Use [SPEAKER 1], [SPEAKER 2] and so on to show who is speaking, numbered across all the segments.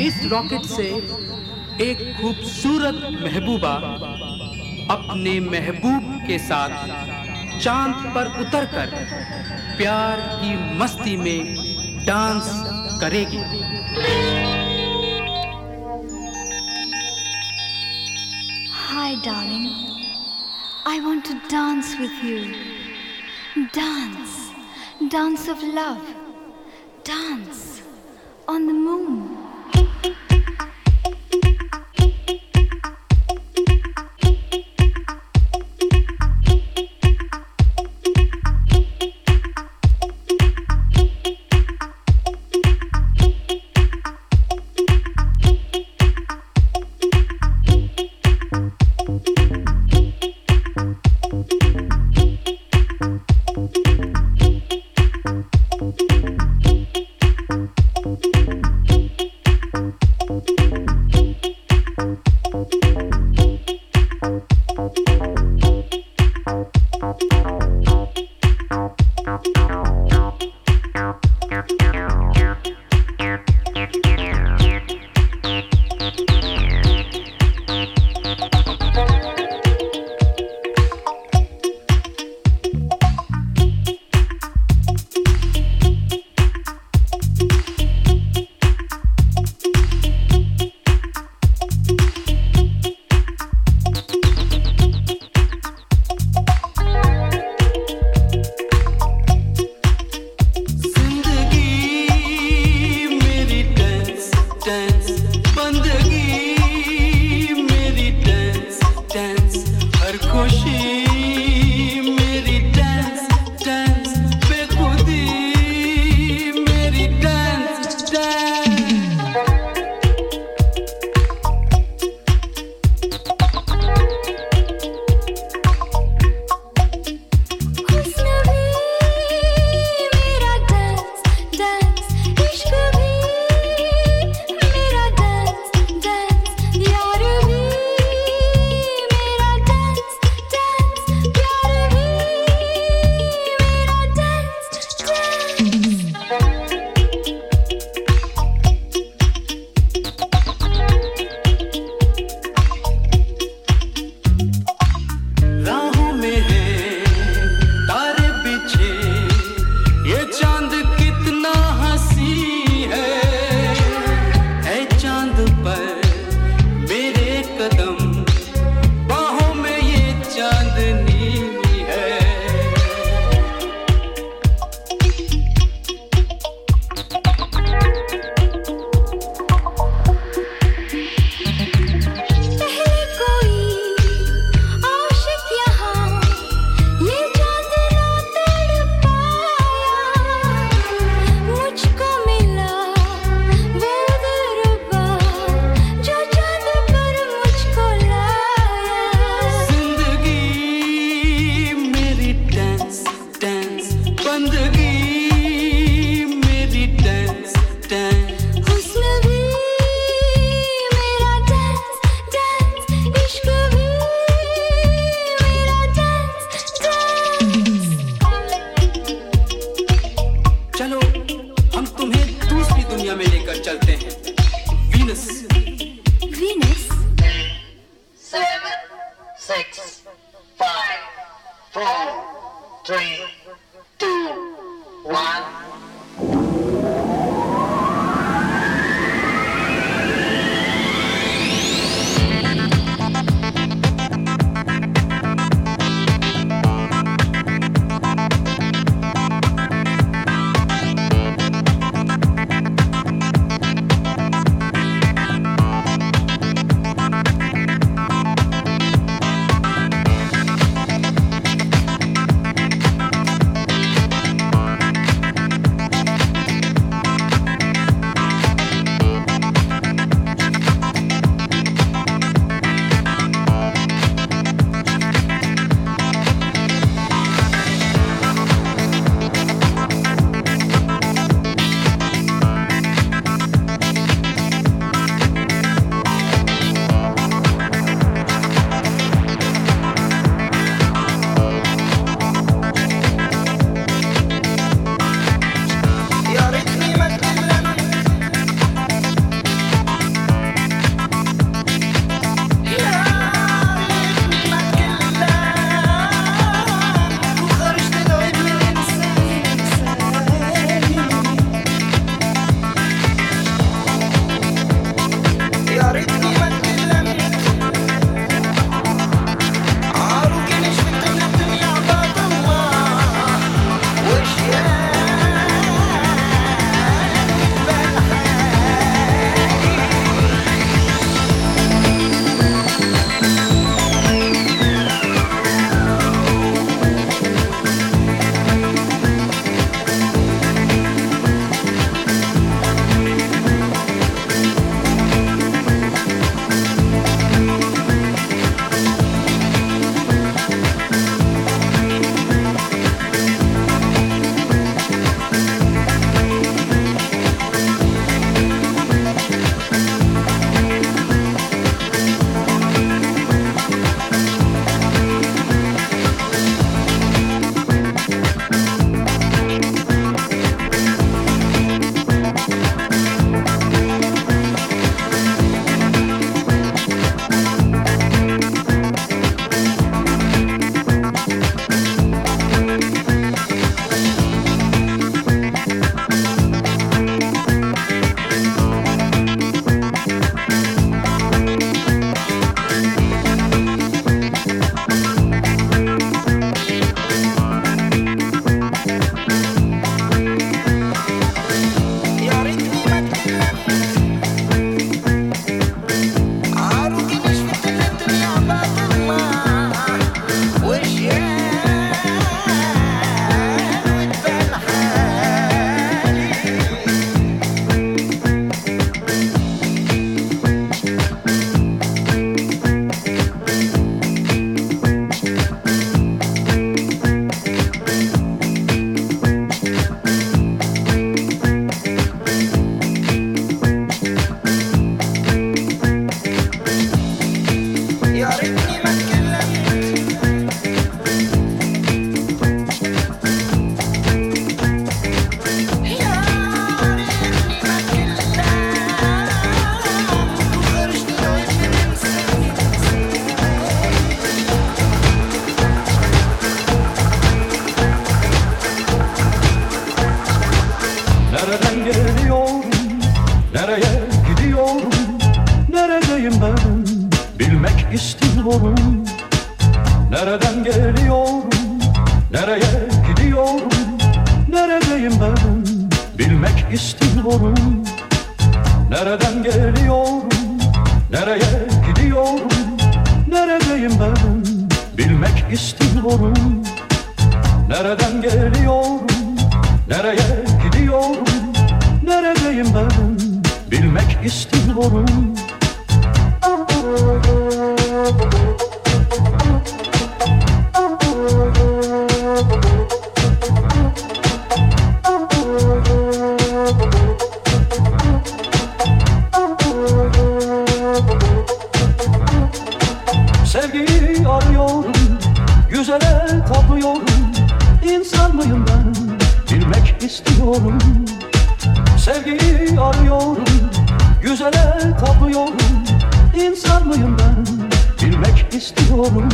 [SPEAKER 1] इस रॉकेट से एक खूबसूरत महबूबा अपने महबूब के साथ चाँद पर उतरकर प्यार की मस्ती में डांस करेगी।
[SPEAKER 2] Hi darling I
[SPEAKER 3] want to dance with you dance dance of love dance
[SPEAKER 4] on the
[SPEAKER 2] moon
[SPEAKER 5] Nereden geliyorum, nereye gidiyorum? Neredeyim ben, bilmek istiyorum. Nereden geliyorum, nereye gidiyorum? Neredeyim ben, bilmek istiyorum. Thank you. Sevgiyi arıyorum Güzele tapıyorum İnsan mıyım ben? Bilmek istiyorum.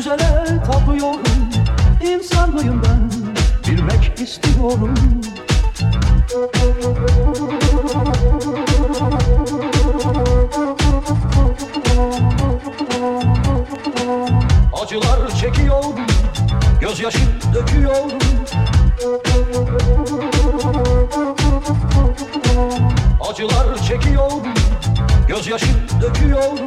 [SPEAKER 5] Güzele tapıyorum İnsan mıyım ben. Bilmek istiyorum. Acılar çekiyorum Gözyaşı döküyorum. Acılar çekiyorum Gözyaşı döküyorum.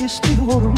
[SPEAKER 5] istiyorum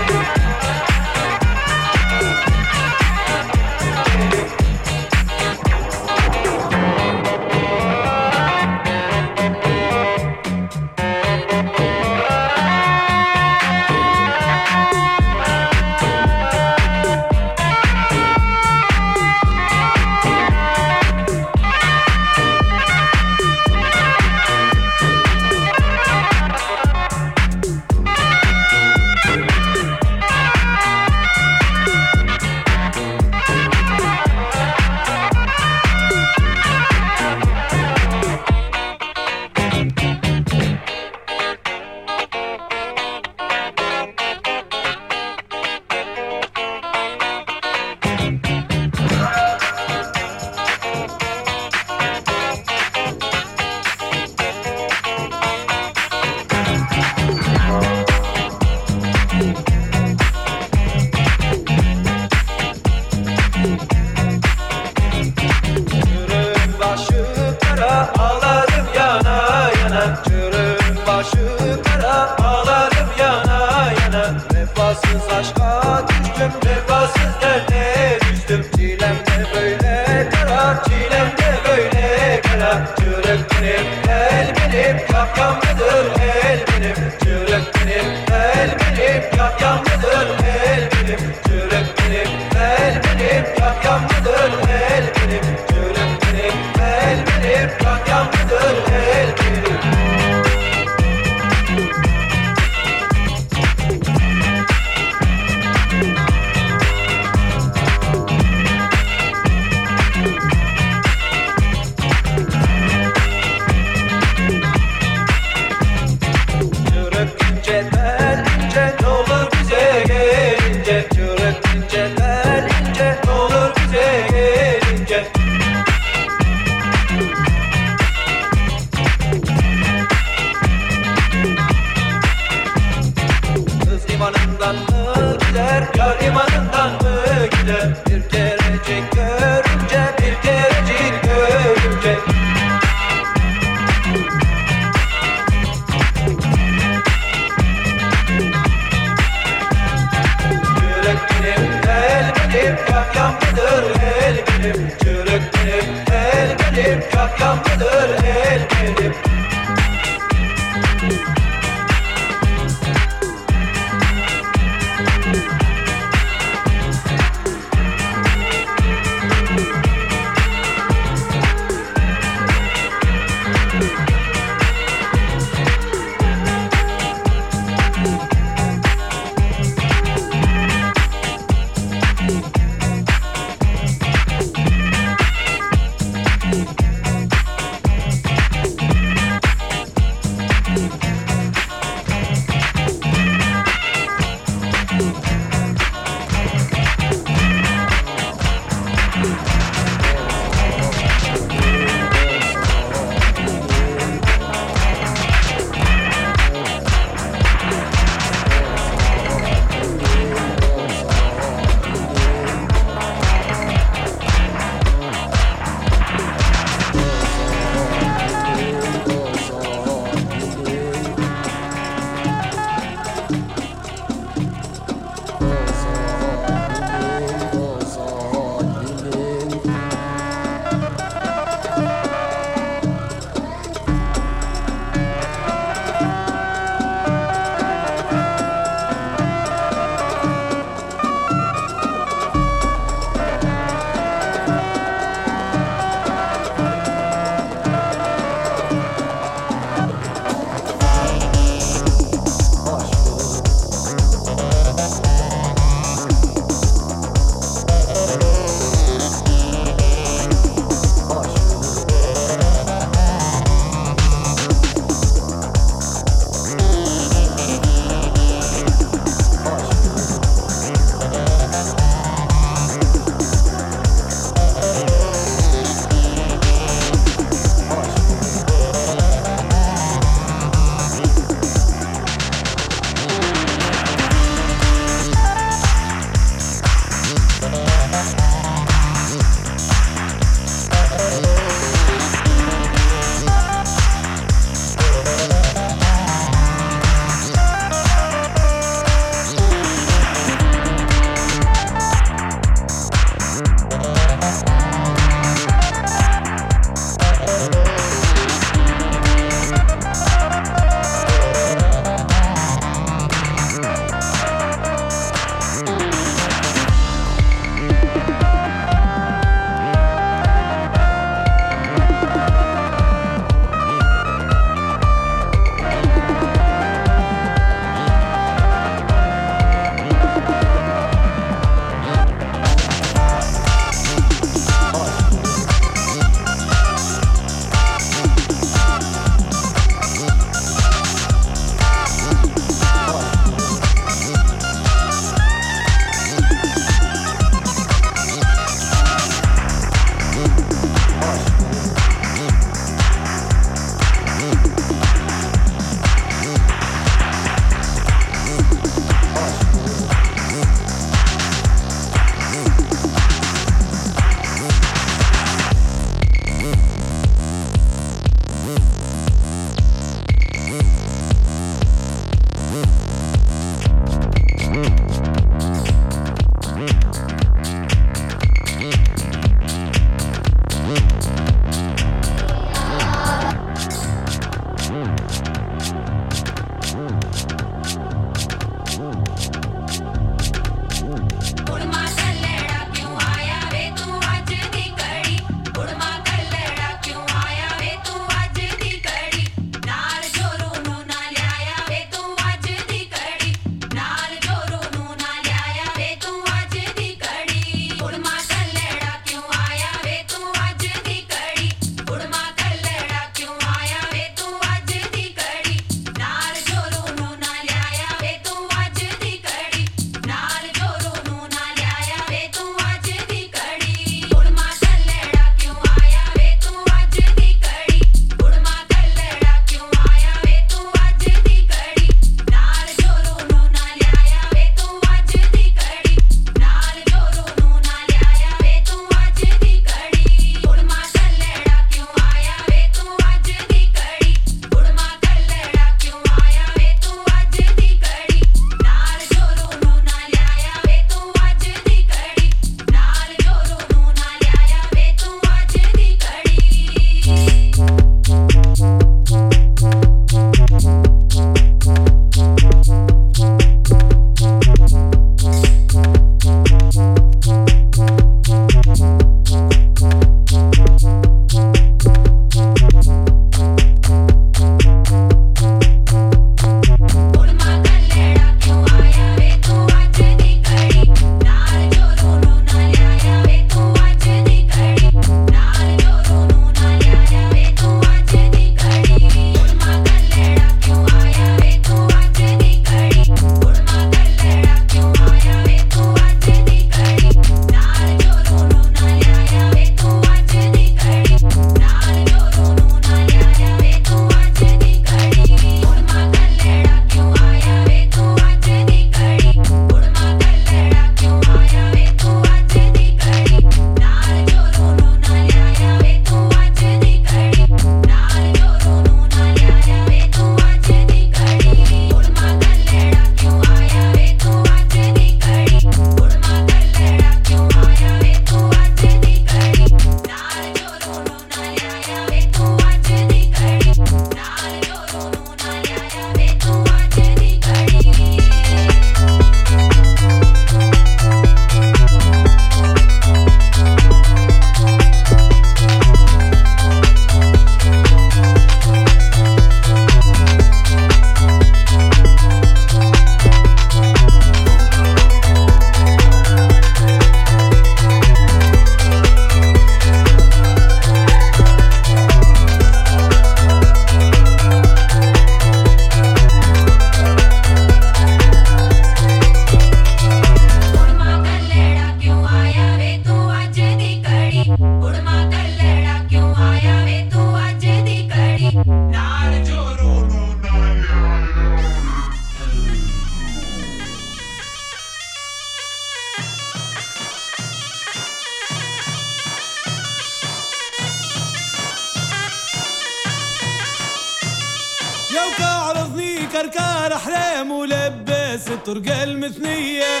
[SPEAKER 6] يا وكعرضني كركار احلام ولبس الطرقة المثنية.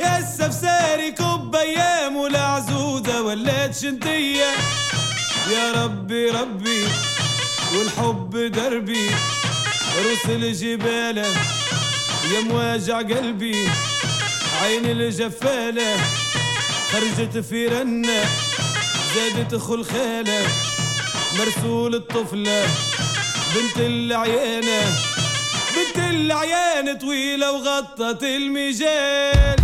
[SPEAKER 6] يا السفساري كب أيام والعزوزة ولات شنتية يا ربي ربي والحب دربي. رسل جباله يا مواجع قلبي. عين الجفالة خرجت في رنة. زادت خلخالة مرسول الطفلة بنت العيانة بنت العيان طويلة وغطت المجال